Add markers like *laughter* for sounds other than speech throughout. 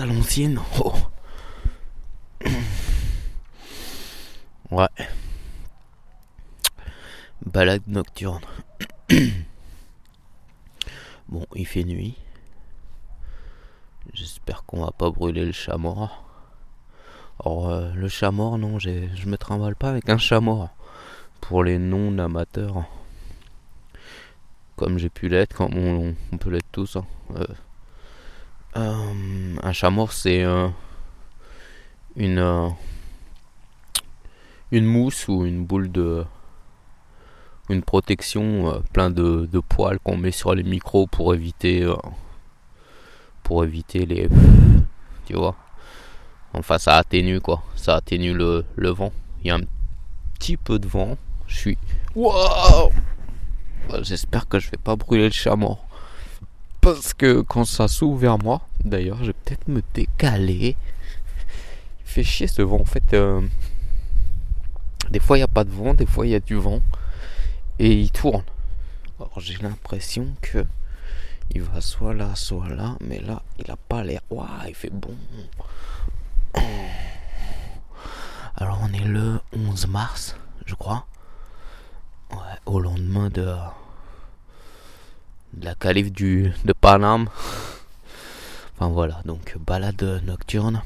à l'ancienne. Oh. Ouais. Balade nocturne. bon, il fait nuit. J'espère qu'on va pas brûler le chat mort. Alors, euh, le chat mort, non, je me trimballe pas avec un chat mort. Pour les non-amateurs. Comme j'ai pu l'être, comme on, peut l'être tous. Hein. Euh, euh, un chat mort, c'est une une mousse ou une boule de une protection euh, plein de, de poils qu'on met sur les micros pour éviter euh, pour éviter les tu vois. Enfin ça atténue quoi. Ça atténue le, le vent. Il y a un petit peu de vent. Je suis wow j'espère que je vais pas brûler le chat mort parce que quand ça s'ouvre vers moi d'ailleurs je vais peut-être me décaler il fait chier ce vent en fait euh, des fois, il n'y a pas de vent, des fois, il y a du vent. Et il tourne. Alors, j'ai l'impression que il va soit là, soit là. Mais là, il n'a pas l'air. Waouh, il fait bon. Alors, on est le 11 mars, je crois. Ouais, au lendemain de, de la calife du, de Paname. Enfin voilà, donc balade nocturne.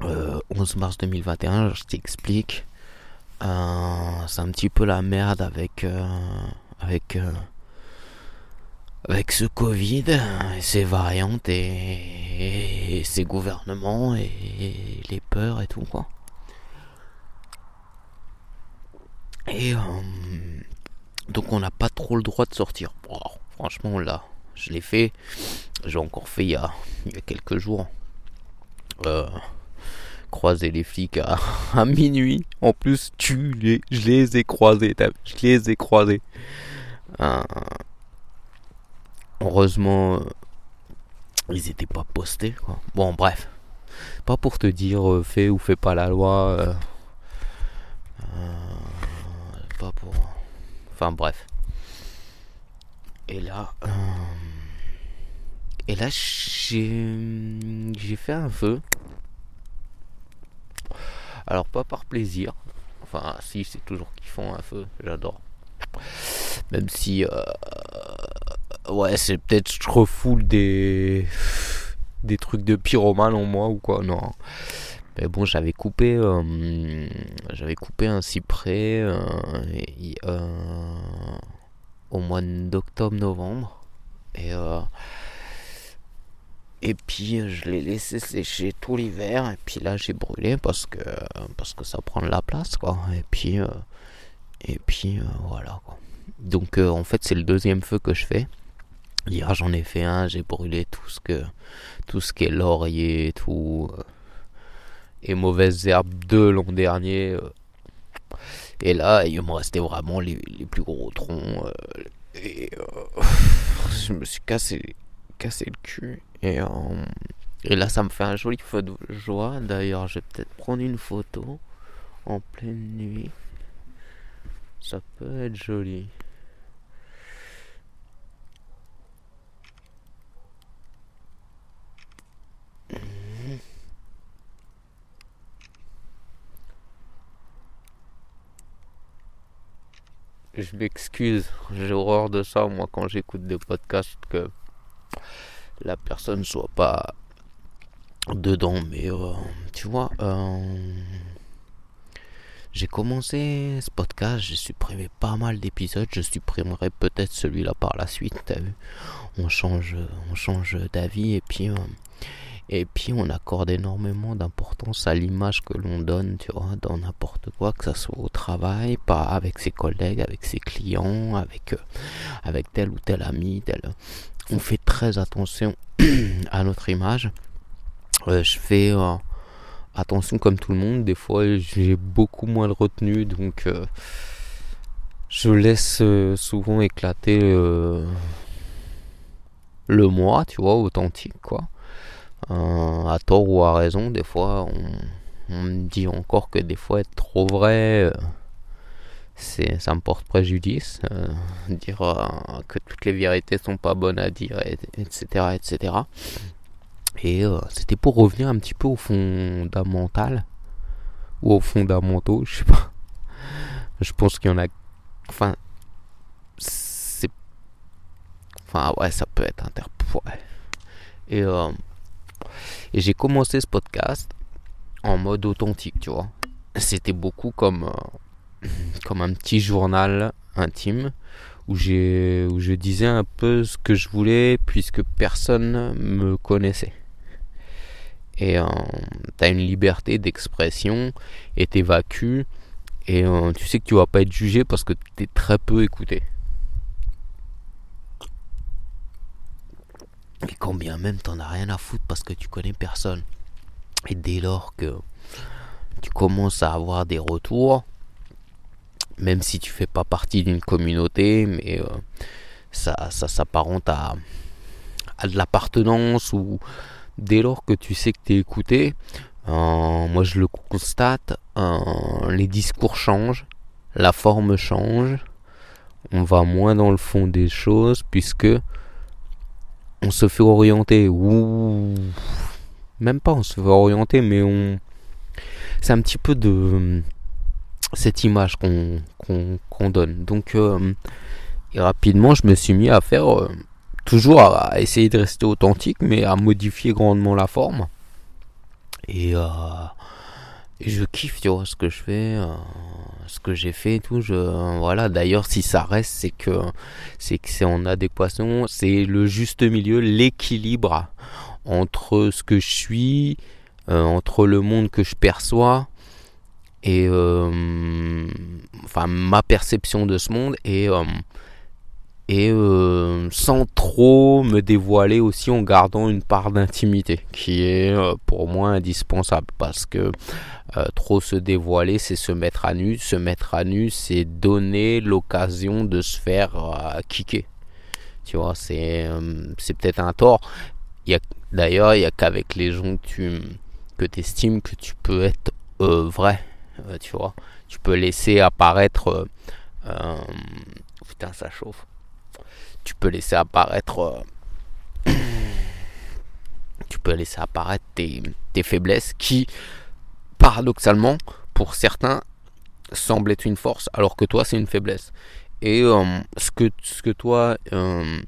11 euh, mars 2021, je t'explique. Euh, c'est un petit peu la merde avec euh, avec euh, avec ce Covid, et ses variantes et, ses gouvernements et, les peurs et tout quoi. Et donc on n'a pas trop le droit de sortir. franchement là, je l'ai fait. J'ai encore fait il y a, quelques jours. Euh, croisé les flics *laughs* à, minuit. En plus, tu les, je les ai croisés, je les ai croisés. Euh, heureusement, euh, ils étaient pas postés. Bon, bref, pas pour te dire fais ou fais pas la loi. pas pour. Enfin bref. Et là, et là, j'ai j'ai fait un feu. Alors pas par plaisir. Enfin si c'est toujours kiffant un feu, j'adore. Même si euh, ouais c'est peut-être je refoule des des trucs de pyromane en moi ou quoi non. Mais bon j'avais coupé euh, j'avais coupé un cyprès euh, au mois d'octobre novembre et et puis je l'ai laissé sécher tout l'hiver. Et puis là j'ai brûlé parce que parce que ça prend de la place quoi. Et puis euh, et puis euh, voilà quoi. Donc euh, en fait c'est le deuxième feu que je fais. Hier j'en ai fait un, j'ai brûlé tout ce que tout ce qui est laurier, tout et mauvaises herbes de l'an dernier. et là il me restait vraiment les, les plus gros troncs. et je me suis cassé cassé le cul. Et, euh, et là, ça me fait un joli feu de joie. D'ailleurs, je vais peut-être prendre une photo en pleine nuit. Ça peut être joli. Je m'excuse, j'ai horreur de ça moi quand j'écoute des podcasts que la personne soit pas dedans. Mais euh, tu vois, euh, j'ai commencé ce podcast, j'ai supprimé pas mal d'épisodes, je supprimerai peut-être celui-là par la suite. T'as vu, on change, d'avis et puis. Euh, et puis on accorde énormément d'importance à l'image que l'on donne, tu vois, dans n'importe quoi, que ce soit au travail, pas avec ses collègues, avec ses clients, avec, avec tel ou tel ami, tel, on fait très attention *clears throat* à notre image. Euh, je fais euh, attention comme tout le monde. Des fois, j'ai beaucoup moins de retenue, donc euh, je laisse souvent éclater le moi, tu vois, authentique, quoi. À tort ou à raison, des fois, on, on, dit encore que des fois être trop vrai c'est ça me porte préjudice euh, dire euh, que toutes les vérités sont pas bonnes à dire etc etc Et c'était pour revenir un petit peu au fondamental. Ou aux fondamentaux, je sais pas. *laughs* Je pense qu'il y en a. Enfin. C'est. Enfin, ouais, ça peut être inter. Et, et j'ai commencé ce podcast en mode authentique, tu vois. C'était beaucoup comme, euh, un petit journal intime où je disais un peu ce que je voulais puisque personne me connaissait. Et euh, tu as une liberté d'expression et t'évacues et euh, tu sais que tu vas pas être jugé parce que tu es très peu écouté. Et quand bien même t'en as rien à foutre parce que tu connais personne. Et dès lors que tu commences à avoir des retours, même si tu fais pas partie d'une communauté, mais euh, ça, ça s'apparente à, à, de l'appartenance ou dès lors que tu sais que tu es écouté, euh, moi je le constate, euh, les discours changent, la forme change, on va moins dans le fond des choses puisque on se fait orienter. Ou même pas on se fait orienter mais on c'est un petit peu de cette image qu'on donne. Donc euh, rapidement je me suis mis à faire euh, toujours à, essayer de rester authentique mais à modifier grandement la forme. Et, euh, et je kiffe tu vois ce que je fais ce que j'ai fait et tout. Voilà. D'ailleurs, si ça reste, c'est que c'est que c'est en adéquation. C'est le juste milieu, l'équilibre entre ce que je suis, euh, entre le monde que je perçois et euh, enfin ma perception de ce monde et euh, et sans trop me dévoiler aussi en gardant une part d'intimité qui est pour moi indispensable parce que euh, trop se dévoiler, c'est se mettre à nu. Se mettre à nu, c'est donner l'occasion de se faire euh, kicker. Tu vois, c'est euh, c'est peut-être un tort. D'ailleurs, il n'y a qu'avec les gens que tu que estimes que tu peux être vrai. tu vois, tu peux laisser apparaître. putain, ça chauffe. Tu peux laisser apparaître. *coughs* tu peux laisser apparaître tes, faiblesses qui paradoxalement, pour certains, semble être une force, alors que toi, c'est une faiblesse. Et euh, ce, que, ce que toi, euh,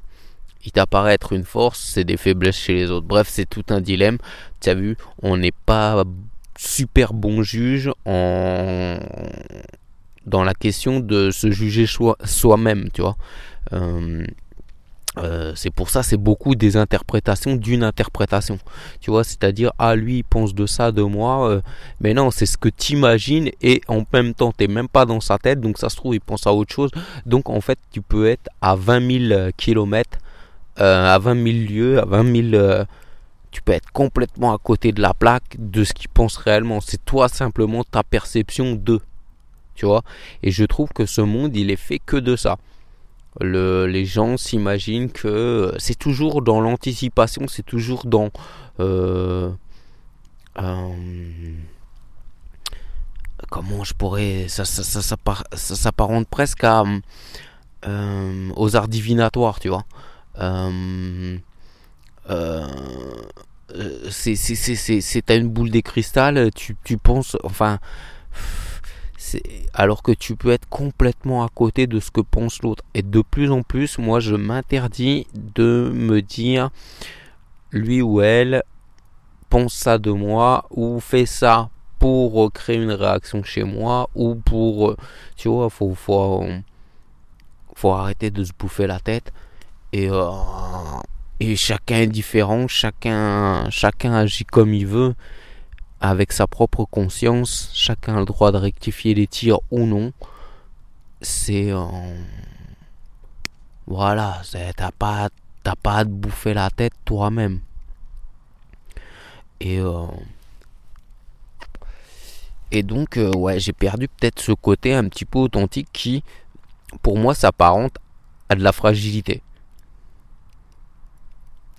il t'apparaît être une force, c'est des faiblesses chez les autres. Bref, c'est tout un dilemme. Tu as vu, on n'est pas super bon juge dans la question de se juger soi-même, tu vois. Euh, euh, c'est pour ça, c'est beaucoup des interprétations d'une interprétation. Tu vois, c'est-à-dire, ah, lui, il pense de ça, de moi. Euh, mais non, c'est ce que tu imagines et en même temps, tu même pas dans sa tête. Donc, ça se trouve, il pense à autre chose. Donc, en fait, tu peux être à 20 000 km, à 20 000 lieues, à 20 000. tu peux être complètement à côté de la plaque de ce qu'il pense réellement. C'est toi simplement ta perception de. Tu vois? Et je trouve que ce monde, il est fait que de ça les gens s'imaginent que c'est toujours dans l'anticipation, c'est toujours dans euh, euh, comment je pourrais ça ça, ça, ça, s'apparente presque à euh, aux arts divinatoires, tu vois. c'est c'est une boule de cristal, tu, tu penses enfin alors que tu peux être complètement à côté de ce que pense l'autre. Et de plus en plus, moi, je m'interdis de me dire lui ou elle pense ça de moi ou fait ça pour créer une réaction chez moi ou pour tu vois faut faut faut arrêter de se bouffer la tête et euh, et chacun est différent chacun chacun agit comme il veut avec sa propre conscience, chacun a le droit de rectifier les tirs ou non. C'est. Voilà, t'as pas, pas à te bouffer la tête toi-même. Et. Euh, et donc, euh, ouais, j'ai perdu peut-être ce côté un petit peu authentique qui, pour moi, s'apparente à de la fragilité.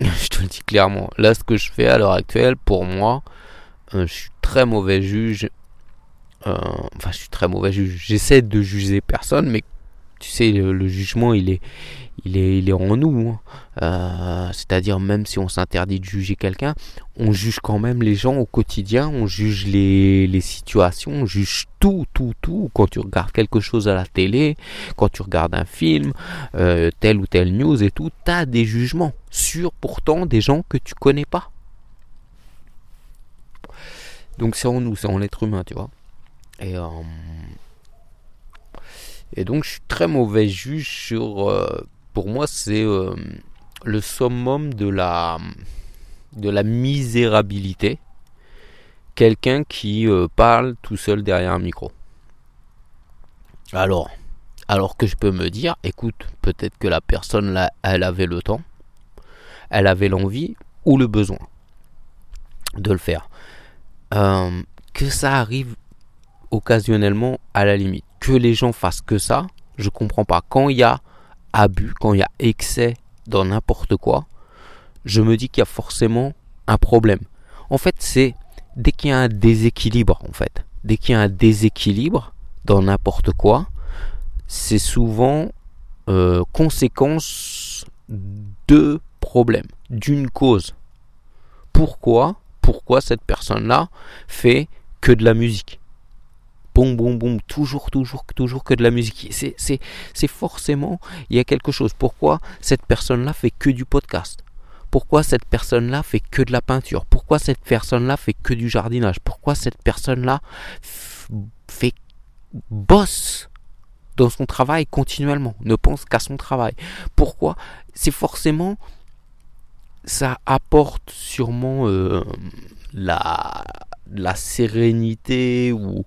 *laughs* je te le dis clairement. Là, ce que je fais à l'heure actuelle, pour moi, je suis très mauvais juge. Euh, enfin, je suis très mauvais juge. J'essaie de juger personne, mais tu sais, le, jugement, il est, il est, il est en nous. Hein. Euh, c'est-à-dire même si on s'interdit de juger quelqu'un, on juge quand même les gens au quotidien, on juge les, les, situations, on juge tout, tout, tout. Quand tu regardes quelque chose à la télé, quand tu regardes un film, euh, telle ou telle news et tout, tu as des jugements sur pourtant des gens que tu connais pas. Donc c'est en nous, c'est en l'être humain, tu vois. Et, euh, donc je suis très mauvais juge sur... Euh, pour moi c'est euh, le summum de la, de la misérabilité. Quelqu'un qui parle tout seul derrière un micro. Alors, alors que je peux me dire, écoute, peut-être que la personne là, elle avait le temps, elle avait l'envie ou le besoin de le faire. Que ça arrive occasionnellement à la limite. Que les gens fassent que ça, je comprends pas. Quand il y a abus, quand il y a excès dans n'importe quoi, je me dis qu'il y a forcément un problème. En fait, c'est dès qu'il y a un déséquilibre, en fait, dès qu'il y a un déséquilibre dans n'importe quoi, c'est souvent euh, conséquence de problèmes, d'une cause. Pourquoi? Pourquoi cette personne-là fait que de la musique boum, boum, boum, toujours, toujours, toujours que de la musique. C'est forcément, il y a quelque chose. Pourquoi cette personne-là fait que du podcast? Pourquoi cette personne-là fait que de la peinture? Pourquoi cette personne-là fait que du jardinage? Pourquoi cette personne-là fait bosse dans son travail continuellement, ne pense qu'à son travail? Pourquoi? C'est forcément ça apporte sûrement euh, la, la sérénité ou,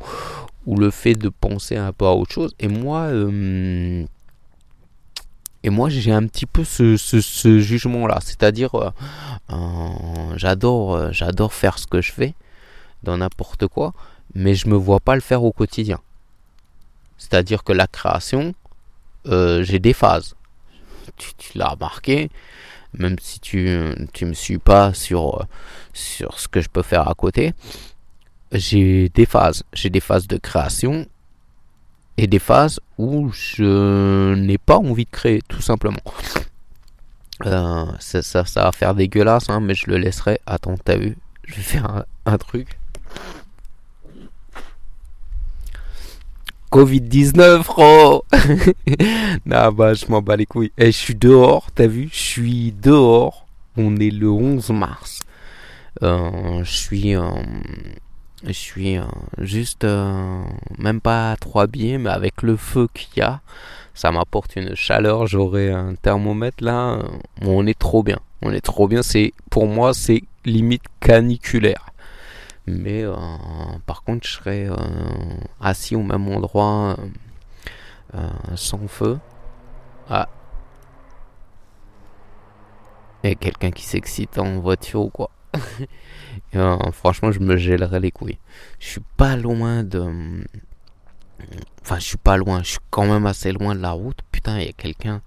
ou le fait de penser un peu à autre chose. Et moi, euh, et moi j'ai un petit peu ce, ce, jugement-là. C'est-à-dire, euh, j'adore, j'adore faire ce que je fais dans n'importe quoi, mais je me vois pas le faire au quotidien. C'est-à-dire que la création, j'ai des phases. Tu, tu l'as remarqué, même si tu ne me suis pas sur, sur ce que je peux faire à côté j'ai des phases. J'ai des phases de création et des phases où je n'ai pas envie de créer, tout simplement. Euh, ça, ça, va faire dégueulasse, hein, mais je le laisserai. Attends, t'as vu? Je vais faire un, truc. Covid-19, frérot Non, bah, je m'en bats les couilles. Et eh, je suis dehors, t'as vu? Je suis dehors. On est le 11 mars. Euh, je suis... Je suis euh, juste euh, même pas trop habillé, mais avec le feu qu'il y a, ça m'apporte une chaleur. J'aurai un thermomètre là. on est trop bien. On est trop bien. C'est pour moi c'est limite caniculaire. Mais euh, par contre, je serais assis au même endroit sans feu. Ah. Et quelqu'un qui s'excite en voiture ou quoi. *laughs* Euh, franchement, je me gèlerais les couilles. Je suis pas loin de. Enfin, je suis pas loin. Je suis quand même assez loin de la route. Putain, il y a quelqu'un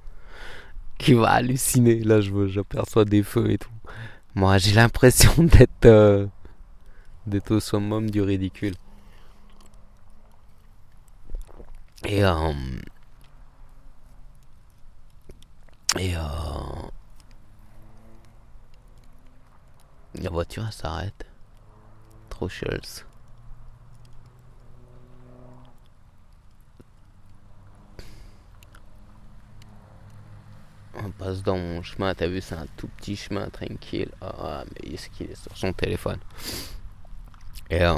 qui va halluciner. Là, j'aperçois des feux et tout. Moi, j'ai l'impression *laughs* d'être euh, d'être au summum du ridicule. Et euh, et euh, La voiture s'arrête. Trop chulz. On passe dans mon chemin, t'as vu, c'est un tout petit chemin tranquille. Ah, mais est-ce qu'il est sur son téléphone? Et euh,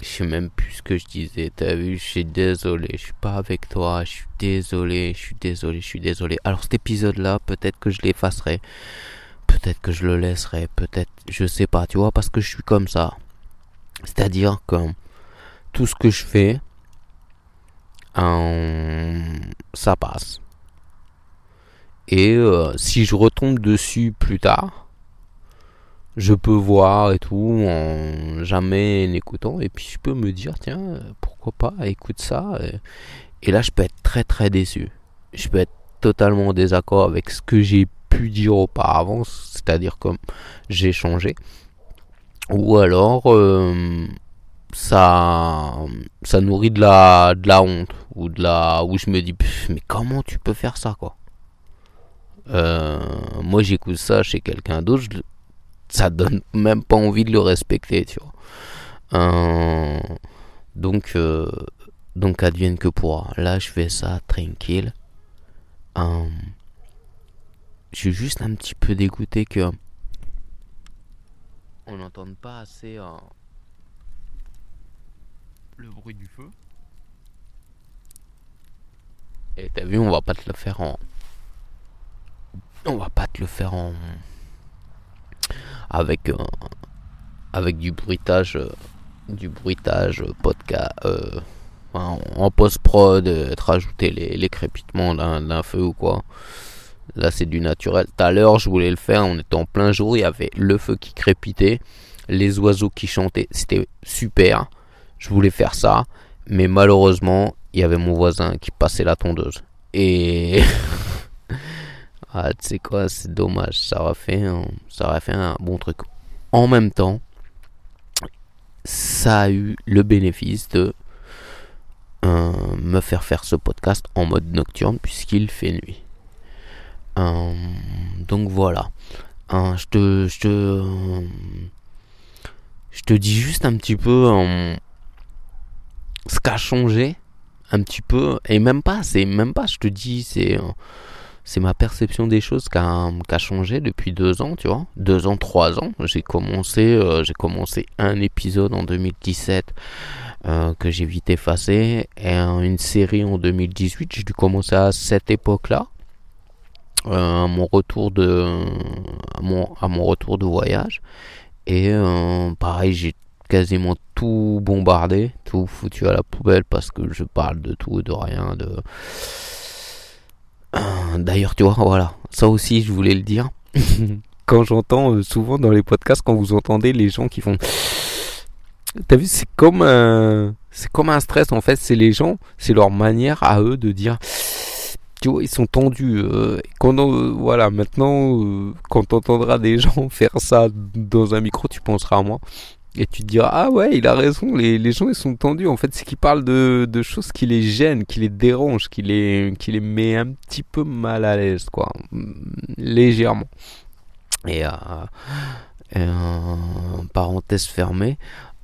je sais même plus ce que je disais, t'as vu, je suis désolé, je suis pas avec toi, je suis désolé, je suis désolé, je suis désolé. Alors cet épisode-là, peut-être que je l'effacerai. Peut-être que je le laisserai, peut-être, je sais pas, tu vois, parce que je suis comme ça. C'est-à-dire que tout ce que je fais, ça passe. Et euh, si je retombe dessus plus tard, je peux voir et tout en jamais l'écoutant. Et puis je peux me dire tiens pourquoi pas écoute ça. Et là je peux être très très déçu. Je peux être totalement en désaccord avec ce que j'ai pu dire auparavant, c'est-à-dire comme j'ai changé. Ou alors euh, ça ça nourrit de la de la honte ou la où je me dis mais comment tu peux faire ça quoi? Moi j'écoute ça chez quelqu'un d'autre, ça donne même pas envie de le respecter, tu vois. donc, donc advienne que pourra. Là, je fais ça tranquille. je suis juste un petit peu dégoûté que on n'entende pas assez le bruit du feu. Et t'as vu, on va pas te le faire en. On va pas te le faire en. Avec. Euh, du bruitage. Euh, du bruitage podcast. Euh, en post-prod, rajouter les, les crépitements d'un feu ou quoi. Là, c'est du naturel. Tout à l'heure, je voulais le faire. On était en plein jour. Il y avait le feu qui crépitait. Les oiseaux qui chantaient. C'était super. Je voulais faire ça. Mais malheureusement, il y avait mon voisin qui passait la tondeuse. Et. *laughs* ah, tu sais quoi, c'est dommage. Ça aurait, fait un, ça aurait fait un bon truc. En même temps, ça a eu le bénéfice de euh, me faire faire ce podcast en mode nocturne puisqu'il fait nuit. Euh, donc voilà. Euh, je te, je dis juste un petit peu ce qu'a changé un petit peu et même pas c'est même pas je te dis c'est c'est ma perception des choses qui a, changé depuis deux ans tu vois. Deux ans trois ans. J'ai commencé euh, un épisode en 2017 euh, que j'ai vite effacé. Et une série en 2018 j'ai dû commencer à cette époque là euh, à mon retour de à mon retour de voyage. Et pareil j'ai quasiment tout bombardé, tout foutu à la poubelle parce que je parle de tout et de rien. De... Euh, *clears throat* d'ailleurs, tu vois, voilà, ça aussi je voulais le dire. *laughs* quand j'entends euh, souvent dans les podcasts, quand vous entendez les gens qui font... *sniffs* T'as vu, c'est comme un... C'est comme un stress en fait, c'est les gens, c'est leur manière à eux de dire *sniffs* tu vois, ils sont tendus. Euh, quand voilà, maintenant, quand tu entendras des *laughs* gens faire ça dans un micro, tu penseras à moi. Et tu te diras, ah ouais, il a raison, les, gens ils sont tendus. En fait, c'est qu'ils parlent de, de choses qui les gênent, qui les dérangent, qui les, qui les met un petit peu mal à l'aise, quoi. Légèrement. Et, euh, euh, parenthèse fermée.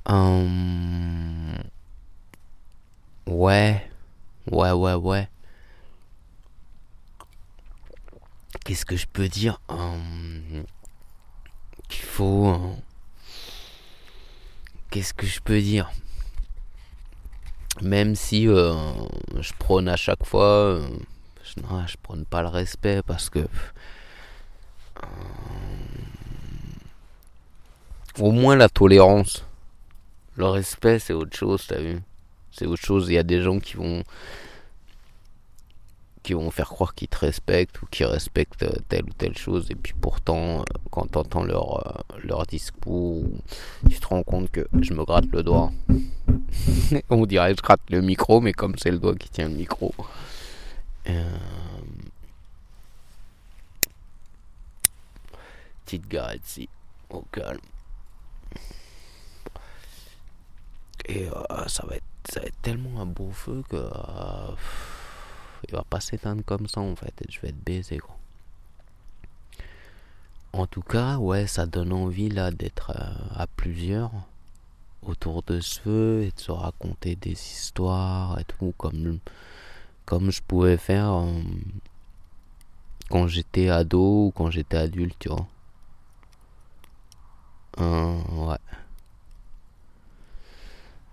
Euh, ouais, ouais, ouais, ouais. Qu'est-ce que je peux dire? Qu'il faut qu'est-ce que je peux dire? Même si euh, je prône à chaque fois, euh, je, prône pas le respect parce que euh, au moins la tolérance. Le respect, c'est autre chose, t'as vu? C'est autre chose. Il y a des gens qui vont qui vont faire croire qu'ils te respectent ou qu'ils respectent euh, telle ou telle chose. Et puis pourtant euh, quand tu entends leur, euh, leur discours tu te rends compte que je me gratte le doigt. *laughs* On dirait je gratte le micro mais comme c'est le doigt qui tient le micro. Petite garette ici au calme. Et ça va être ça va être tellement un beau feu que il va pas s'éteindre comme ça en fait je vais être baisé gros. En tout cas, ouais, ça donne envie là d'être euh, à plusieurs autour de ce feu et de se raconter des histoires et tout comme comme je pouvais faire euh, quand j'étais ado ou quand j'étais adulte, tu vois. Euh, ouais.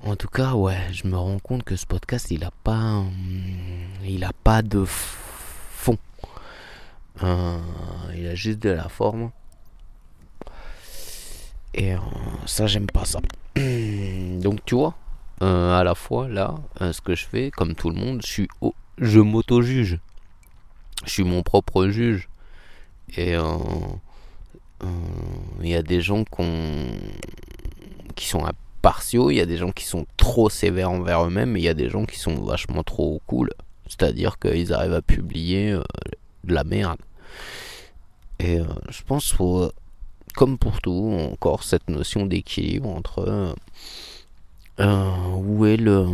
En tout cas, ouais, je me rends compte que ce podcast, il a pas, il a pas de fond. Euh, il a juste de la forme. Et euh, ça, j'aime pas ça. *clears throat* Donc, tu vois, euh, à la fois, là, ce que je fais, comme tout le monde, je suis, je m'auto-juge. Je suis mon propre juge. Et il y a des gens qui sont à il y a des gens qui sont trop sévères envers eux-mêmes, et il y a des gens qui sont vachement trop cool. C'est-à-dire qu'ils arrivent à publier euh, de la merde. Et euh, je pense faut, comme pour tout, encore cette notion d'équilibre entre euh, où est le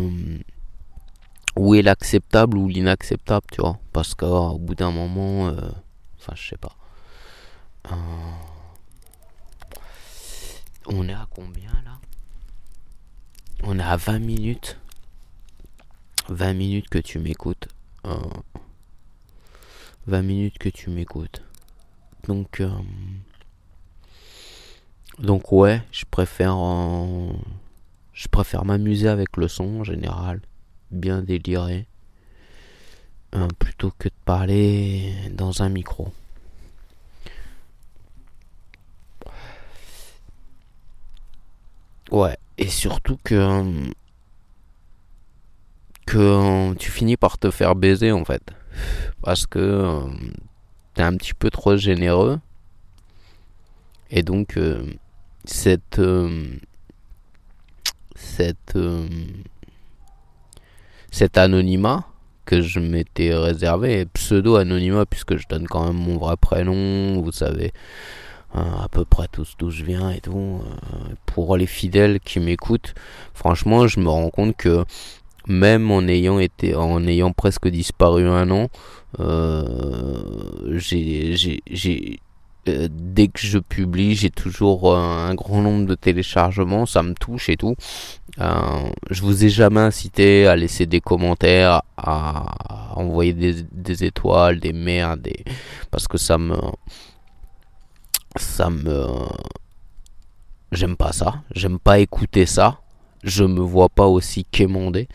où est l'acceptable ou l'inacceptable, tu vois. Parce qu'au bout d'un moment, Enfin, je sais pas. On est à combien là? On est à 20 minutes. 20 minutes que tu m'écoutes. 20 minutes que tu m'écoutes. Donc, euh, donc ouais, je préfère, je préfère m'amuser avec le son en général, bien délirer, euh, plutôt que de parler dans un micro. Ouais, et surtout que que tu finis par te faire baiser en fait, parce que euh, t'es un petit peu trop généreux. Et donc euh, cette euh, cette cet anonymat que je m'étais réservé pseudo anonymat puisque je donne quand même mon vrai prénom vous savez à peu près tous d'où je viens et tout pour les fidèles qui m'écoutent franchement je me rends compte que même en ayant été en ayant presque disparu un an euh, j'ai euh, dès que je publie, j'ai toujours un grand nombre de téléchargements, ça me touche et tout. Euh, je vous ai jamais incité à laisser des commentaires, à envoyer des, des étoiles, des merdes, parce que ça me, ça me, j'aime pas ça, j'aime pas écouter ça je me vois pas aussi quémander.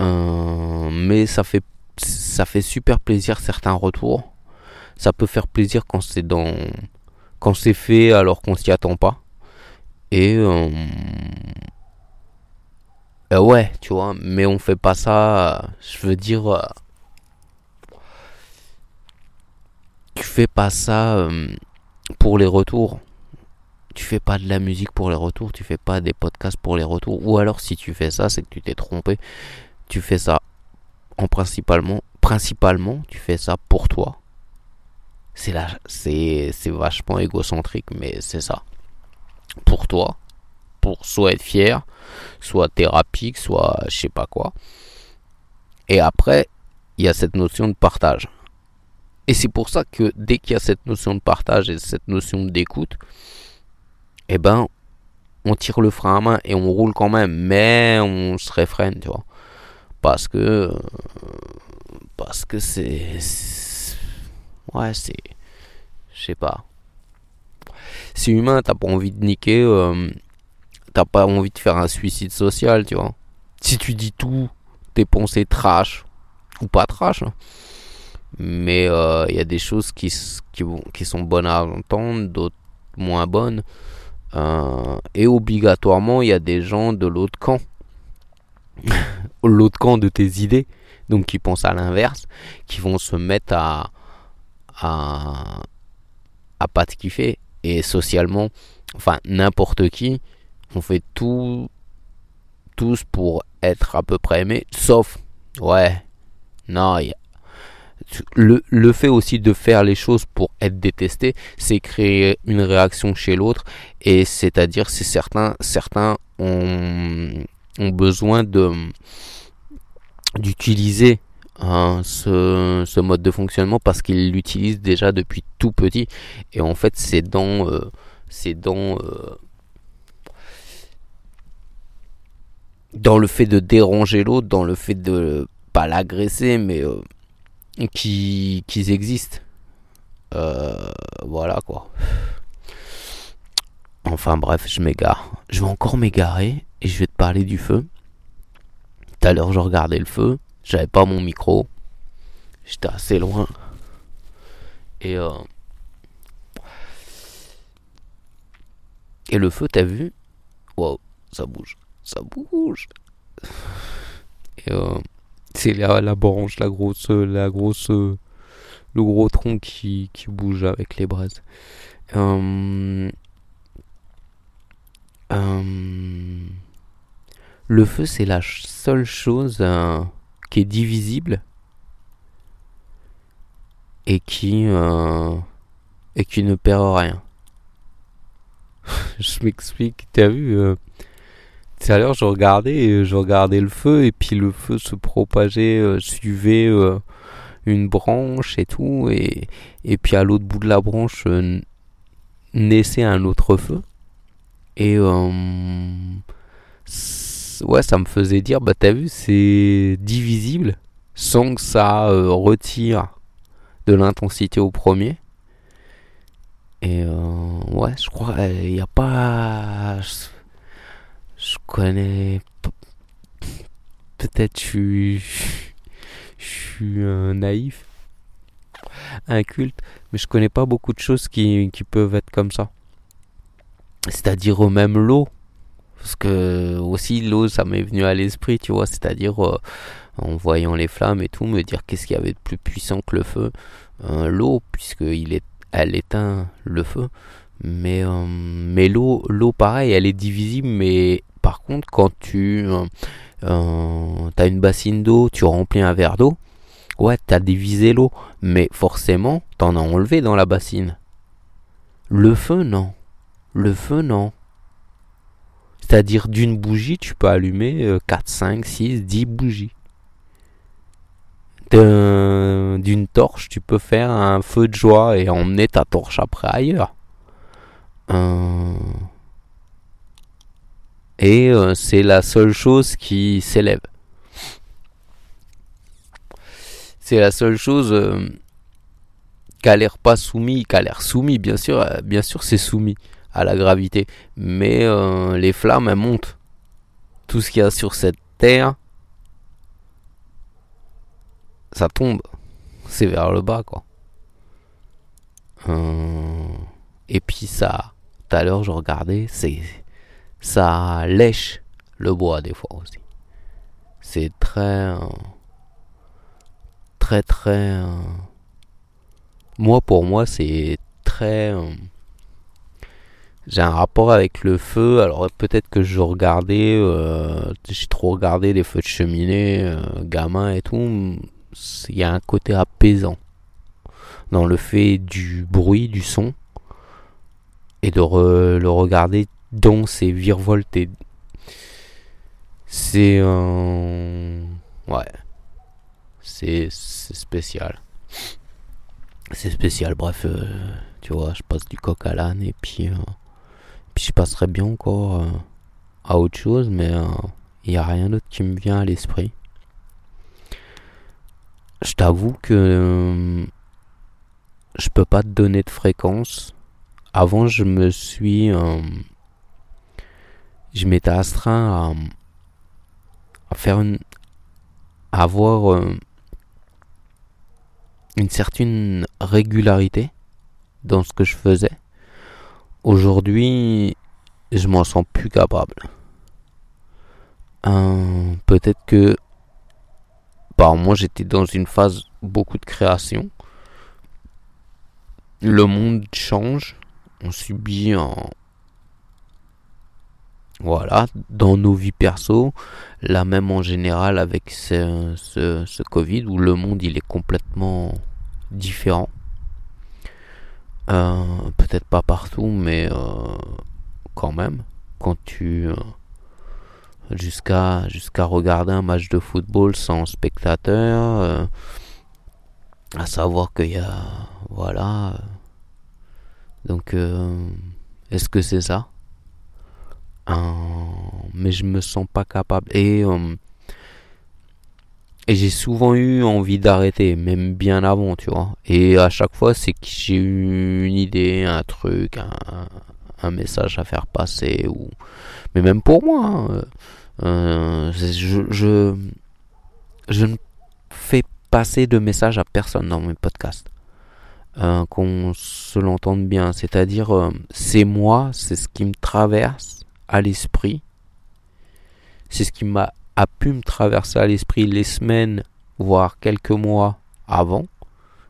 Euh, mais ça fait, ça fait super plaisir certains retours. Ça peut faire plaisir quand c'est dans, quand c'est fait alors qu'on s'y attend pas. Et euh, euh, ouais, tu vois, mais on fait pas ça. Je veux dire, tu fais pas ça pour les retours tu fais pas de la musique pour les retours, tu fais pas des podcasts pour les retours. Ou alors si tu fais ça, c'est que tu t'es trompé. Tu fais ça en principalement, principalement, tu fais ça pour toi. C'est là, c'est, c'est vachement égocentrique, mais c'est ça. Pour toi, pour soit être fier, soit thérapique, soit je sais pas quoi. Et après, il y a cette notion de partage. Et c'est pour ça que dès qu'il y a cette notion de partage et cette notion d'écoute, eh ben, on tire le frein à main et on roule quand même, mais on se réfrène, tu vois. Parce que. Parce que c'est. Ouais, c'est. Je sais pas. C'est humain, t'as pas envie de niquer. Euh, t'as pas envie de faire un suicide social, tu vois. Si tu dis tout, tes pensées trash, ou pas trash, hein. Mais il euh, y a des choses qui, qui, sont bonnes à entendre, d'autres moins bonnes. Euh, et obligatoirement, il y a des gens de l'autre camp. *laughs* l'autre camp de tes idées. Donc qui pensent à l'inverse. Qui vont se mettre à, à, à pas te kiffer. Et socialement, enfin n'importe qui, on fait tout, tous pour être à peu près aimé. Sauf, ouais, non, il y a le, le, fait aussi de faire les choses pour être détesté, c'est créer une réaction chez l'autre. Et c'est-à-dire, c'est certains, certains ont, ont besoin de d'utiliser hein, ce, ce, mode de fonctionnement parce qu'ils l'utilisent déjà depuis tout petit. Et en fait, c'est dans, euh, c'est dans euh, dans le fait de déranger l'autre, dans le fait de pas l'agresser, mais euh, qui existent. Euh, voilà quoi. Enfin bref, je m'égare. Je vais encore m'égarer et je vais te parler du feu. Tout à l'heure, je regardais le feu. J'avais pas mon micro. J'étais assez loin. Et euh, et le feu, t'as vu? Wow, ça bouge, ça bouge. Et euh, c'est la, la, branche, la grosse, la grosse, le gros tronc qui, qui bouge avec les braises. Euh, euh, le feu, c'est la seule chose euh, qui est divisible et qui et qui ne perd rien. *laughs* Je m'explique. T'as vu tout à l'heure, je regardais, je regardais le feu et puis le feu se propageait, euh, suivait, euh, une branche et tout, et, et puis à l'autre bout de la branche naissait un autre feu. Et ouais, ça me faisait dire, bah t'as vu, c'est divisible sans que ça retire de l'intensité au premier. Et euh, ouais, je crois il n'y a pas. Je, connais. Peut-être je suis. Je suis naïf. Inculte. Mais je connais pas beaucoup de choses qui, qui peuvent être comme ça. C'est-à-dire même l'eau. Parce que aussi l'eau, ça m'est venu à l'esprit, tu vois. C'est-à-dire euh, en voyant les flammes et tout, me dire qu'est-ce qu'il y avait de plus puissant que le feu. Euh, l'eau, puisqu'il est elle éteint le feu. Mais, euh, mais l'eau, l'eau, pareil, elle est divisible. Mais par contre, quand tu euh, euh, as une bassine d'eau, tu remplis un verre d'eau, ouais, tu as divisé l'eau. Mais forcément, tu en as enlevé dans la bassine. Le feu, non. Le feu, non. C'est-à-dire d'une bougie, tu peux allumer 4, 5, 6, 10 bougies d'une torche, tu peux faire un feu de joie et emmener ta torche après ailleurs. Euh, et euh, c'est la seule chose qui s'élève. C'est la seule chose euh, qui a l'air pas soumis, qui a l'air soumis, bien sûr, bien sûr c'est soumis à la gravité. Mais les flammes, elles montent. Tout ce qu'il y a sur cette terre, ça tombe. C'est vers le bas, quoi. Euh, et puis ça, tout à l'heure je regardais, c'est ça lèche le bois des fois aussi. C'est très, euh, très très. Euh, moi pour moi c'est très. J'ai un rapport avec le feu. Alors peut-être que je regardais, j'ai trop regardé des feux de cheminée, gamin et tout il y a un côté apaisant dans le fait du bruit, du son, et de le regarder dans ses virevoltes. C'est. Ouais. C'est spécial. C'est spécial, bref, euh, tu vois, je passe du coq à l'âne et puis, euh, puis je passerai bien encore euh, à autre chose, mais il n'y a rien d'autre qui me vient à l'esprit je t'avoue que euh, je peux pas te donner de fréquence. Avant, je me suis. Je m'étais astreint à, faire une. à avoir euh, une certaine régularité dans ce que je faisais. Aujourd'hui, je m'en sens plus capable. Peut-être que bah, moi j'étais dans une phase beaucoup de création. Le monde change, on subit un... Voilà, dans nos vies perso, là même en général avec ce, Covid où le monde il est complètement différent. Euh, peut-être pas partout, mais euh, quand même, quand tu... Euh, jusqu'à jusqu'à regarder un match de football sans spectateur à savoir qu'il y a voilà donc est-ce que c'est ça? Mais je me sens pas capable et et j'ai souvent eu envie d'arrêter même bien avant tu vois et à chaque fois c'est que j'ai eu une idée un truc un, message à faire passer ou mais même pour moi hein, euh, je, ne fais passer de message à personne dans mes podcasts. Euh, qu'on se l'entende bien. C'est-à-dire, euh, c'est moi, c'est ce qui me traverse à l'esprit. C'est ce qui m'a a pu me traverser à l'esprit les semaines, voire quelques mois avant,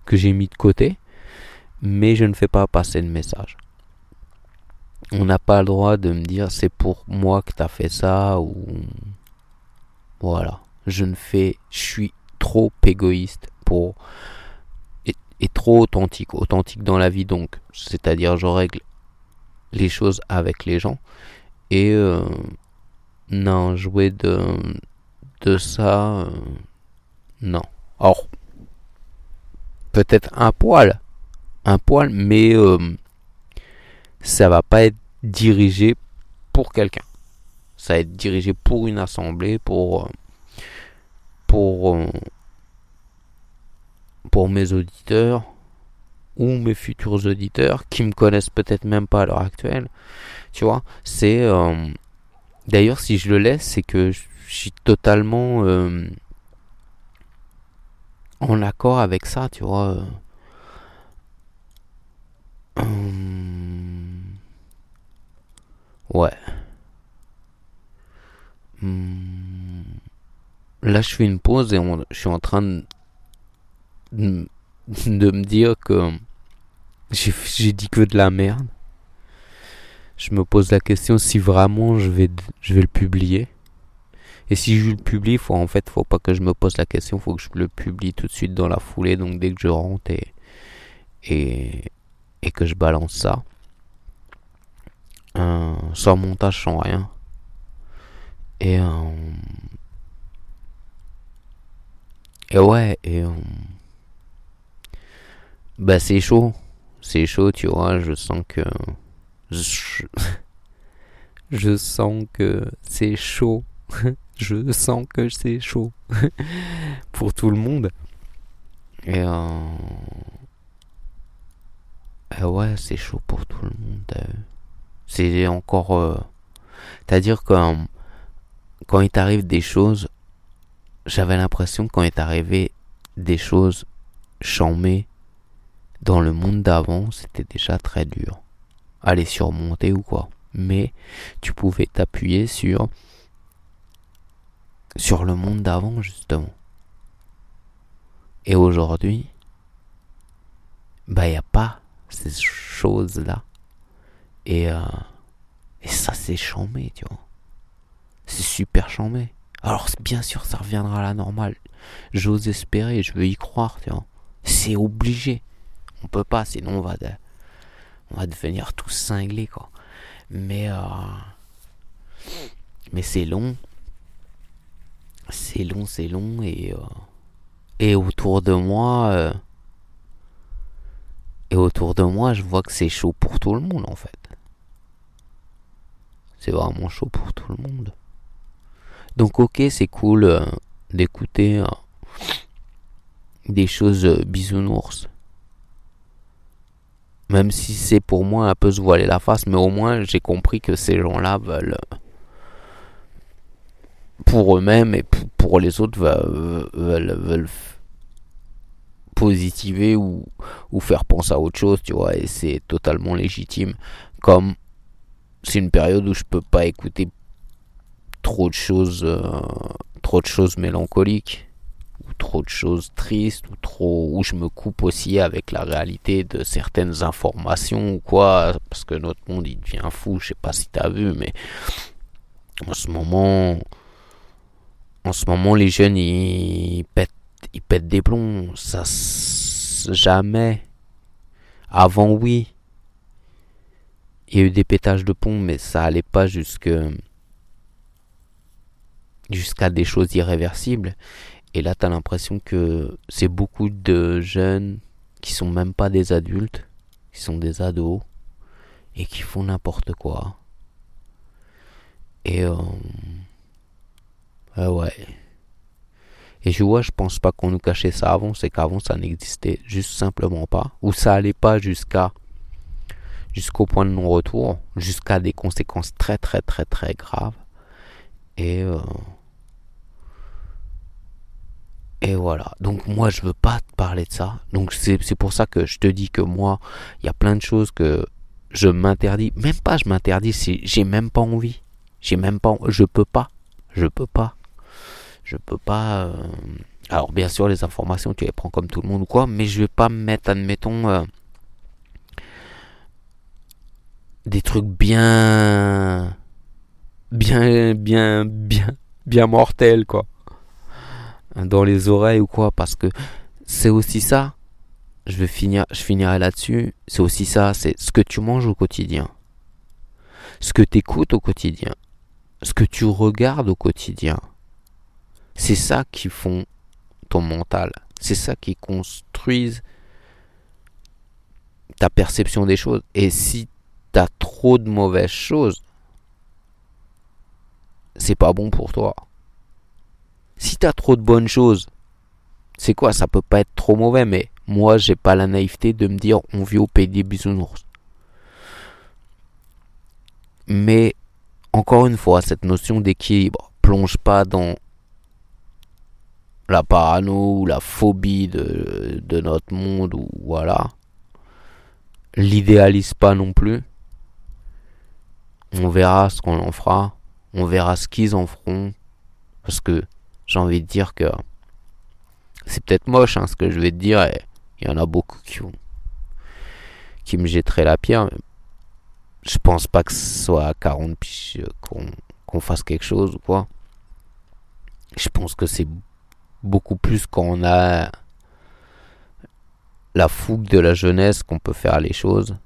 que j'ai mis de côté. Mais je ne fais pas passer de message on n'a pas le droit de me dire c'est pour moi que t'as fait ça ou voilà je ne fais je suis trop égoïste pour et, trop authentique authentique dans la vie donc c'est à dire je règle les choses avec les gens et euh, non jouer de de ça euh, non or peut-être un poil, un poil, mais euh, ça va pas être dirigé pour quelqu'un. Ça va être dirigé pour une assemblée, pour pour pour mes auditeurs ou mes futurs auditeurs qui me connaissent peut-être même pas à l'heure actuelle. Tu vois, c'est d'ailleurs si je le laisse, c'est que je suis totalement en accord avec ça, tu vois. Hum, ouais. Hum, là, je fais une pause et je suis en train de, *laughs* de, me dire que j'ai dit que de la merde. Je me pose la question si vraiment je vais, je vais le publier. Et si je le publie, faut, en fait, faut pas que je me pose la question, faut que je le publie tout de suite dans la foulée, donc dès que je rentre et, et, que je balance ça. Sans montage, sans rien. Et, euh, et ouais, et euh, bah c'est chaud, c'est chaud, tu vois, je sens que je, sens que c'est chaud je sens que c'est chaud *laughs* *laughs* pour tout le monde. Et euh... ouais, c'est chaud pour tout le monde. Euh. C'est encore. Euh, c'est-à-dire que quand il t'arrive des choses, j'avais l'impression quand il t'arrivait des choses chambées dans le monde d'avant, c'était déjà très dur à les surmonter ou quoi. Mais tu pouvais t'appuyer sur sur le monde d'avant, justement. Et aujourd'hui, bah, n'y a pas ces choses-là. Et, euh, et ça, c'est chambé, tu vois. C'est super chambé. Alors, bien sûr, ça reviendra à la normale. J'ose espérer, je veux y croire, tu vois. C'est obligé. On peut pas, sinon on va, devenir tous cinglés, quoi. Mais, euh, mais c'est long c'est long, c'est long et euh, et autour de moi euh, et autour de moi, je vois que c'est chaud pour tout le monde en fait. C'est vraiment chaud pour tout le monde. Donc ok, c'est cool d'écouter des choses bisounours. Même si c'est pour moi un peu se voiler la face, mais au moins j'ai compris que ces gens-là veulent pour eux-mêmes et pour les autres veulent, positiver ou, ou faire penser à autre chose, tu vois, et c'est totalement légitime. Comme c'est une période où je peux pas écouter trop de choses, euh, trop de choses mélancoliques ou trop de choses tristes ou trop où je me coupe aussi avec la réalité de certaines informations ou quoi, parce que notre monde il devient fou. Je sais pas si tu as vu, mais en ce moment en ce moment, les jeunes, ils pètent, ils pètent des plombs. Ça, jamais. Avant, oui. Il y a eu des pétages de pont, mais ça allait pas jusque jusqu'à des choses irréversibles. Et là, tu as l'impression que c'est beaucoup de jeunes qui sont même pas des adultes, qui sont des ados, et qui font n'importe quoi. Et euh, ah ouais. Et je vois, je pense pas qu'on nous cachait ça avant, c'est qu'avant ça n'existait juste simplement pas. Ou ça allait pas jusqu'à jusqu'au point de non-retour, jusqu'à des conséquences très très très très graves. Et euh, et voilà. Donc moi je veux pas te parler de ça. Donc c'est pour ça que je te dis que moi, il y a plein de choses que je m'interdis. Même pas je m'interdis, j'ai même pas envie. J'ai même pas je peux pas. Je peux pas je peux pas. Euh, alors, bien sûr, les informations, tu les prends comme tout le monde ou quoi, mais je vais pas me mettre, admettons, euh, des trucs bien. Bien, bien, bien, bien mortels, quoi. Dans les oreilles ou quoi, parce que c'est aussi ça. Je vais finir, je finirai là-dessus. C'est aussi ça, c'est ce que tu manges au quotidien, ce que tu écoutes au quotidien, ce que tu regardes au quotidien c'est ça qui font ton mental. C'est ça qui construisent ta perception des choses. Et si t'as trop de mauvaises choses, c'est pas bon pour toi. Si t'as trop de bonnes choses, c'est quoi Ça peut pas être trop mauvais, mais moi j'ai pas la naïveté de me dire on vit au pays des bisounours. Mais encore une fois, cette notion d'équilibre plonge pas dans la parano ou la phobie de, de notre monde ou voilà. L'idéalise pas non plus. On verra ce qu'on en fera. On verra ce qu'ils en feront. Parce que j'ai envie de dire que c'est peut-être moche hein, ce que je vais te dire. Et il y en a beaucoup qui, qui me jetteraient la pierre. Mais je pense pas que ce soit à 40 piges qu'on fasse quelque chose ou quoi. Je pense que c'est beaucoup plus quand on a la fougue de la jeunesse qu'on peut faire les choses,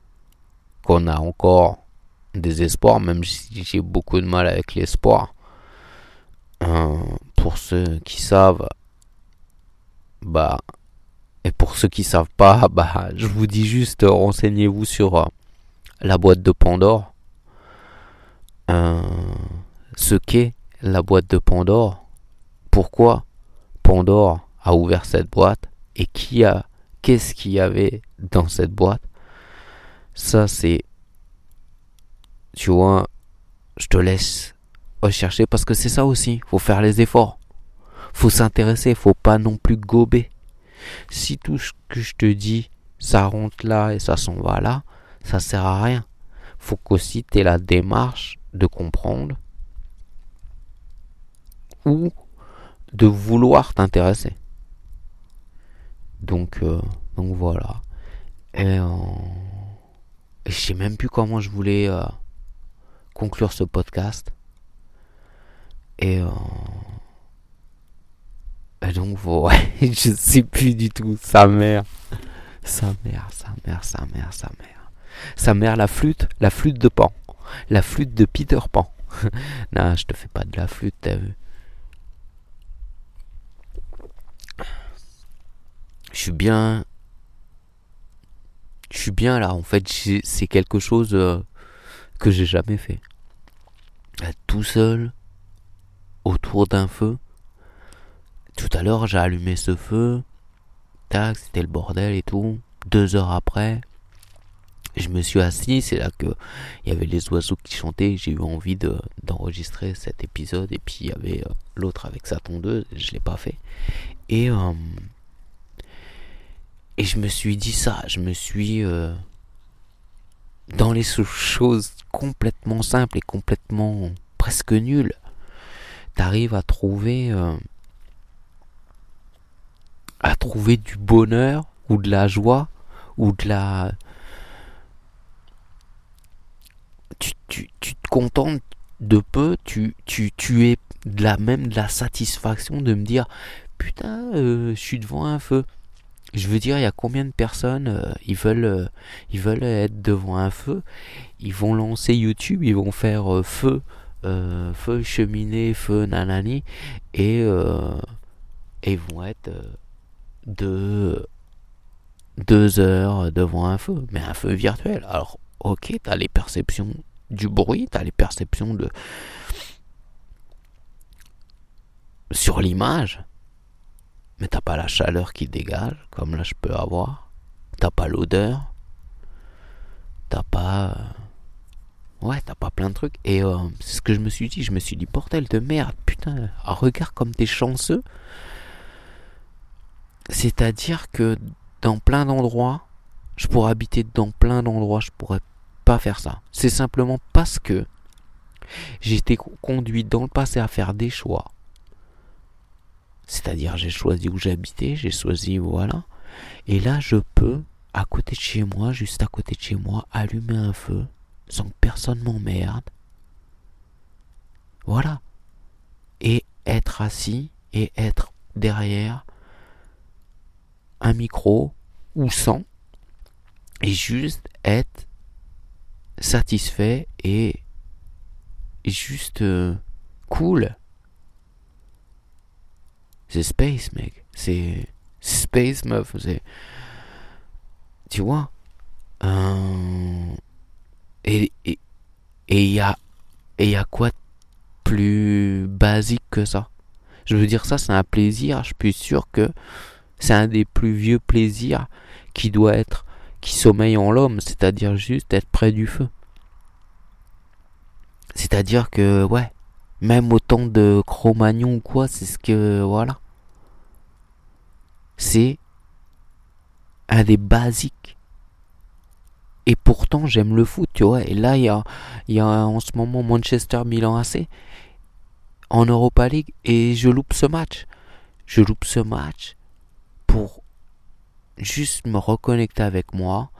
qu'on a encore des espoirs, même si j'ai beaucoup de mal avec l'espoir. Euh, pour ceux qui savent, bah, et pour ceux qui savent pas, *laughs* bah, je vous dis juste, renseignez-vous sur euh, la boîte de Pandore. Euh, ce qu'est la boîte de Pandore. Pourquoi Pandore a ouvert cette boîte et qui a qu'est-ce qu'il y avait dans cette boîte? Ça c'est tu vois, je te laisse rechercher parce que c'est ça aussi, faut faire les efforts. Faut s'intéresser, faut pas non plus gober. Si tout ce que je te dis, ça rentre là et ça s'en va là, ça sert à rien. Faut qu'aussi aies la démarche de comprendre ou de vouloir t'intéresser. Donc, euh, donc voilà. Et, euh, je sais même plus comment je voulais euh, conclure ce podcast. Et, donc voilà, *laughs* je sais plus du tout. Sa mère, sa mère, sa mère, sa mère, sa mère. Sa mère, la flûte, la flûte de Pan. La flûte de Peter Pan. *laughs* non, je te fais pas de la flûte, t'as vu. Je suis bien. Je suis bien là. En fait, c'est quelque chose euh, que j'ai jamais fait. Tout seul, autour d'un feu. Tout à l'heure, j'ai allumé ce feu. Tac, c'était le bordel et tout. Deux heures après, je me suis assis, c'est là que il y avait les oiseaux qui chantaient, j'ai eu envie de, d'enregistrer cet épisode et puis il y avait euh, l'autre avec sa tondeuse, je l'ai pas fait. Et euh, et je me suis dit ça, je me suis euh, dans les choses complètement simples et complètement presque nulles, t'arrives à trouver à trouver du bonheur ou de la joie ou de la tu, te contentes de peu, tu, tu, tu es de la même de la satisfaction de me dire putain, euh, je suis devant un feu. Je veux dire, il y a combien de personnes, euh, ils veulent, euh, ils veulent être devant un feu, ils vont lancer YouTube, ils vont faire feu, feu cheminée, feu nanani, et, et ils vont être de deux heures devant un feu, mais un feu virtuel. Alors, ok, t'as les perceptions du bruit, tu as les perceptions de sur l'image, mais t'as pas la chaleur qui dégage, comme là je peux avoir. T'as pas l'odeur. T'as pas. Ouais, t'as pas plein de trucs. Et euh, c'est ce que je me suis dit. Je me suis dit, portel de merde, putain, regarde comme t'es chanceux. C'est-à-dire que dans plein d'endroits, je pourrais habiter dans plein d'endroits, je pourrais pas faire ça. C'est simplement parce que j'ai été conduit dans le passé à faire des choix. C'est-à-dire j'ai choisi où j'habitais, j'ai choisi voilà. Et là je peux, à côté de chez moi, juste à côté de chez moi, allumer un feu sans que personne m'emmerde. Voilà. Et être assis et être derrière un micro ou sans et juste être satisfait et juste euh, cool. C'est space, mec. C'est space, meuf. C'est. Tu vois et et, y a et y a quoi plus basique que ça? Je veux dire ça c'est un plaisir, je suis sûr que c'est un des plus vieux plaisirs qui doit être qui sommeille en l'homme, c'est-à-dire juste être près du feu. C'est-à-dire que ouais, même autant de Cro-Magnon ou quoi, c'est ce que voilà. C'est un des basiques. Et pourtant, j'aime le foot, tu vois. Et là, il y a, a en ce moment Manchester Milan AC en Europa League et je loupe ce match. Je loupe ce match pour juste me reconnecter avec moi.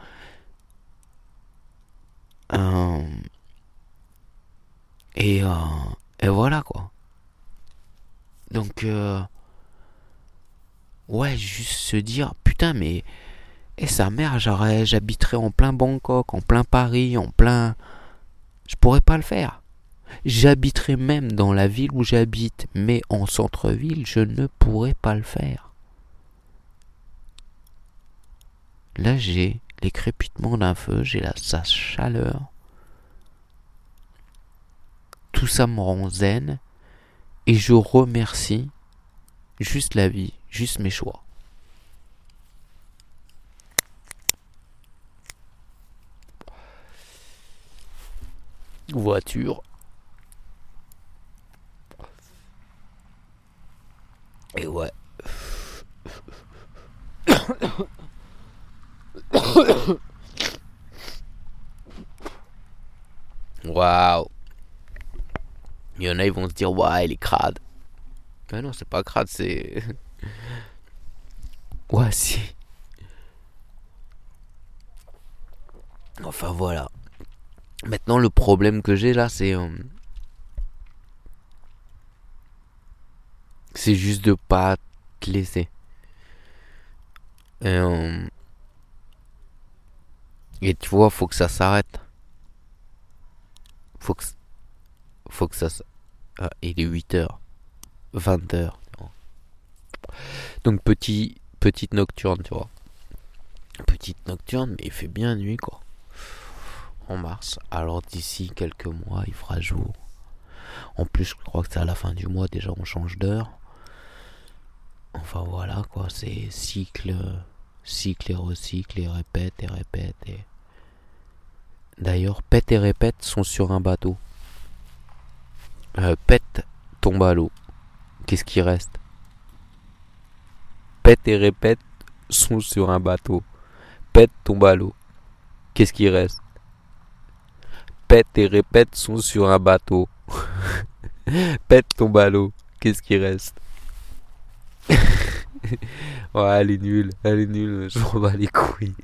Euh, et, euh, et voilà quoi. Donc, euh, ouais, juste se dire, putain, mais, et sa mère, j'habiterais en plein Bangkok, en plein Paris, en plein. Je pourrais pas le faire. J'habiterais même dans la ville où j'habite, mais en centre-ville, je ne pourrais pas le faire. Là, j'ai les crépitements d'un feu, j'ai la sa chaleur. Tout ça me rend zen et je remercie juste la vie, juste mes choix. Voiture. Et ouais. Waouh. Il y en a, ils vont se dire, ouais, il est crade. Mais non, c'est pas crade, c'est. *laughs* ouais, si. Enfin, voilà. Maintenant, le problème que j'ai là, c'est. Euh, c'est juste de pas te laisser. Et, euh, et tu vois, faut que ça s'arrête. Faut que, faut que ça. Ah, il est 8h. 20h. Donc, petit, petite nocturne, tu vois. Petite nocturne, mais il fait bien nuit, quoi. En mars. Alors, d'ici quelques mois, il fera jour. En plus, je crois que c'est à la fin du mois, déjà, on change d'heure. Enfin, voilà, quoi. C'est cycle cycle et recycle et répète et répète. Et... D'ailleurs, pète et répète sont sur un bateau. Euh, pète tombe à l'eau. Qu'est-ce qui reste? Pète et répète sont sur un bateau. Pète tombe à l'eau. Qu'est-ce qui reste? Pète et répète sont sur un bateau. *laughs* Pète à l'eau. Qu'est-ce qui reste? *laughs* Ouais, elle est nulle, elle est nulle, je m'en bats les couilles.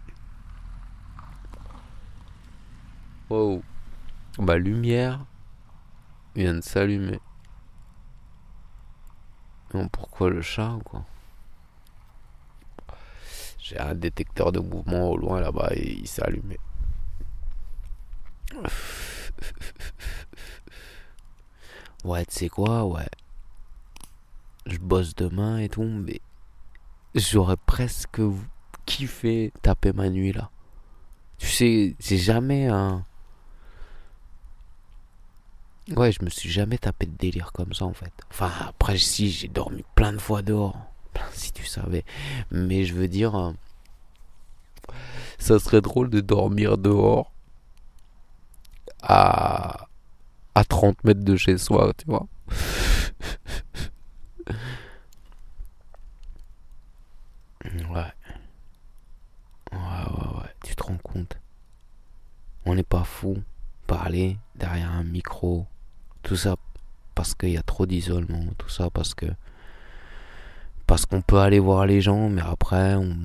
Wow. Bah, lumière vient de s'allumer. Non, pourquoi le chat, quoi? J'ai un détecteur de mouvement au loin là-bas et il s'est allumé. Ouais, tu sais quoi, ouais. Je bosse demain et tout, mais j'aurais presque kiffé taper ma nuit là. Tu sais, j'ai jamais un. Ouais, je me suis jamais tapé de délire comme ça en fait. Enfin, après, si, j'ai dormi plein de fois dehors. *laughs* Si tu savais. Mais je veux dire. Euh, ça serait drôle de dormir dehors. À. À 30 mètres de chez soi, tu vois. Ouais. Ouais, ouais, ouais. Tu te rends compte? On n'est pas fou. Parler derrière un micro. Tout ça parce qu'il y a trop d'isolement. Tout ça parce que. Parce qu'on peut aller voir les gens, mais après, on...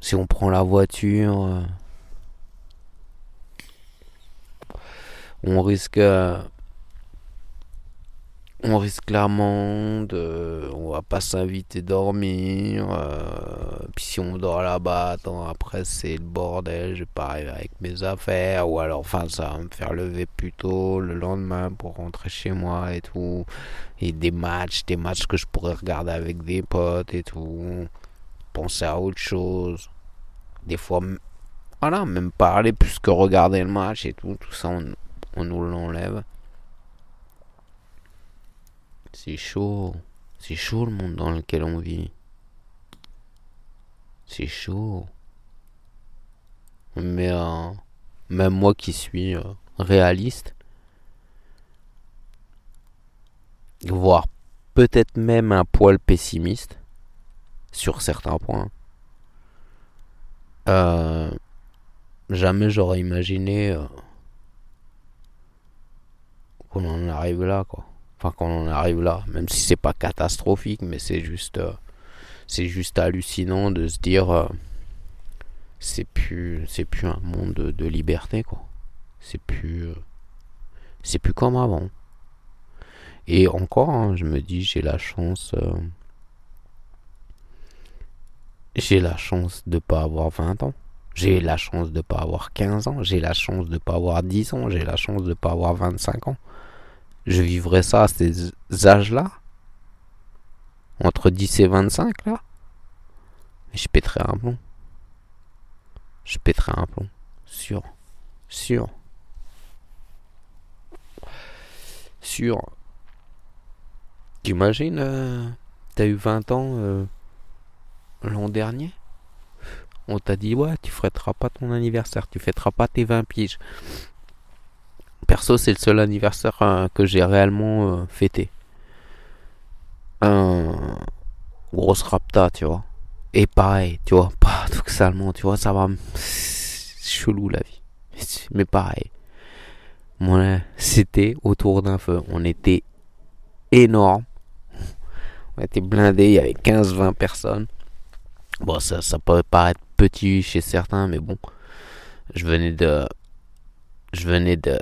si on prend la voiture. On risque euh, on risque clairement on va pas s'inviter dormir euh, puis si on dort là-bas attends après c'est le bordel je vais pas arriver avec mes affaires ou alors enfin ça va me faire lever plus tôt le lendemain pour rentrer chez moi et tout et des matchs des matchs que je pourrais regarder avec des potes et tout penser à autre chose. Des fois voilà, même parler plus que regarder le match et tout, tout ça, on, on nous l'enlève. C'est chaud. C'est chaud le monde dans lequel on vit. C'est chaud. Mais euh, même moi qui suis euh, réaliste, voire peut-être même un poil pessimiste sur certains points, euh, jamais j'aurais imaginé qu'on en arrive là, quoi. Enfin, qu'on en arrive là, même si c'est pas catastrophique, mais c'est juste, euh, c'est juste hallucinant de se dire, c'est plus, c'est plus un monde de, liberté, quoi. C'est plus, c'est plus comme avant. Et encore, hein, je me dis, j'ai la chance j'ai la chance de pas avoir 20 ans. J'ai la chance de pas avoir 15 ans. J'ai la chance de pas avoir 10 ans. J'ai la chance de pas avoir 25 ans. Je vivrai ça à ces âges-là. Entre 10 et 25 là. Et je pèterai un plomb. Je pèterai un plomb. Sûr. Sûr. Sûr. T'imagines, euh, t'as eu 20 ans. Euh, l'an dernier, on t'a dit ouais, tu fêteras pas ton anniversaire, tu fêteras pas tes 20 piges. Perso, c'est le seul anniversaire euh, que j'ai réellement euh, fêté. Un grosse rapta, tu vois. Et pareil, tu vois, pas totalement, tu vois, ça va. Chelou la vie. Mais pareil. Moi, c'était autour d'un feu. On était énorme. On était blindés, il y avait 15-20 personnes. Bon, ça, ça peut paraître petit chez certains, mais bon, je venais de, je venais de,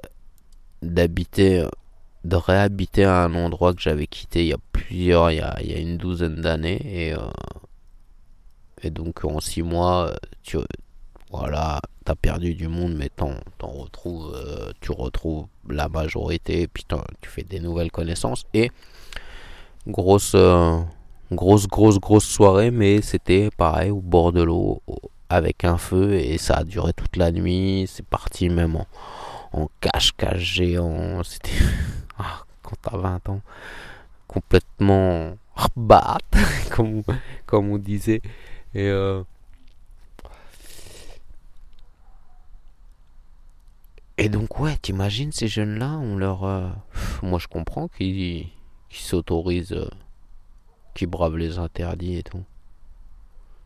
d'habiter, de réhabiter un endroit que j'avais quitté il y a plusieurs, il y a, une douzaine d'années, et, euh, et donc en six mois, tu, voilà, t'as perdu du monde, mais t'en, retrouves, euh, tu retrouves la majorité, et puis tu fais des nouvelles connaissances, et grosse, euh, grosse, grosse, grosse soirée, mais c'était pareil au bord de l'eau avec un feu et ça a duré toute la nuit. C'est parti même en, cache-cache géant. C'était *laughs* ah, quand t'as 20 ans, complètement bat, *laughs* comme, comme on disait. Et euh, Et donc ouais, t'imagines ces jeunes-là, on leur, euh, moi je comprends qu'ils s'autorisent euh, qui brave les interdits et tout.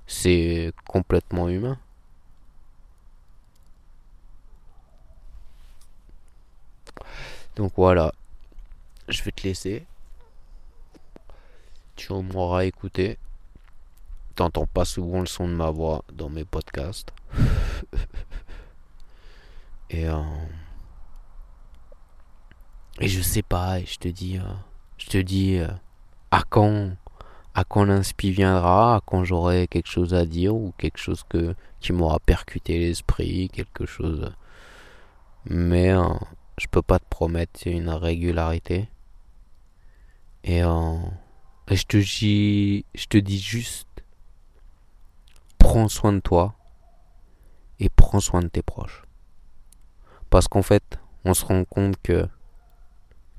C'est complètement humain. Donc voilà, je vais te laisser. Tu m'auras écouté. T'entends pas souvent le son de ma voix dans mes podcasts. *laughs* et euh, et je sais pas. Et je te dis, euh, je te dis euh, à quand à quand l'inspi viendra, à quand j'aurai quelque chose à dire ou quelque chose que, qui m'aura percuté l'esprit, quelque chose. Mais je peux pas te promettre une régularité. Et, je te dis, je te dis juste, prends soin de toi et prends soin de tes proches. Parce qu'en fait, on se rend compte que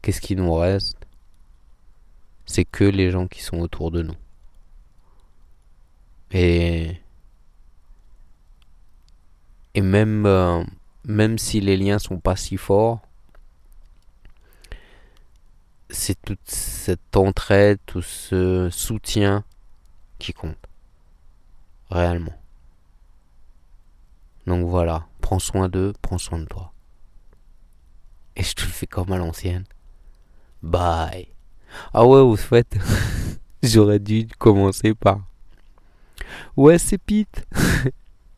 qu'est-ce qui nous reste c'est que les gens qui sont autour de nous. Et, et même, euh, même si les liens sont pas si forts, c'est toute cette entraide, tout ce soutien qui compte. Réellement. Donc voilà, prends soin d'eux, prends soin de toi. Et je te le fais comme à l'ancienne. Bye. Ah ouais, au fait, *laughs* j'aurais dû commencer par. Ouais, c'est Pete.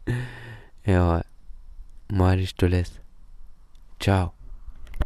*laughs* Et ouais. Moi, allez, je te laisse. Ciao.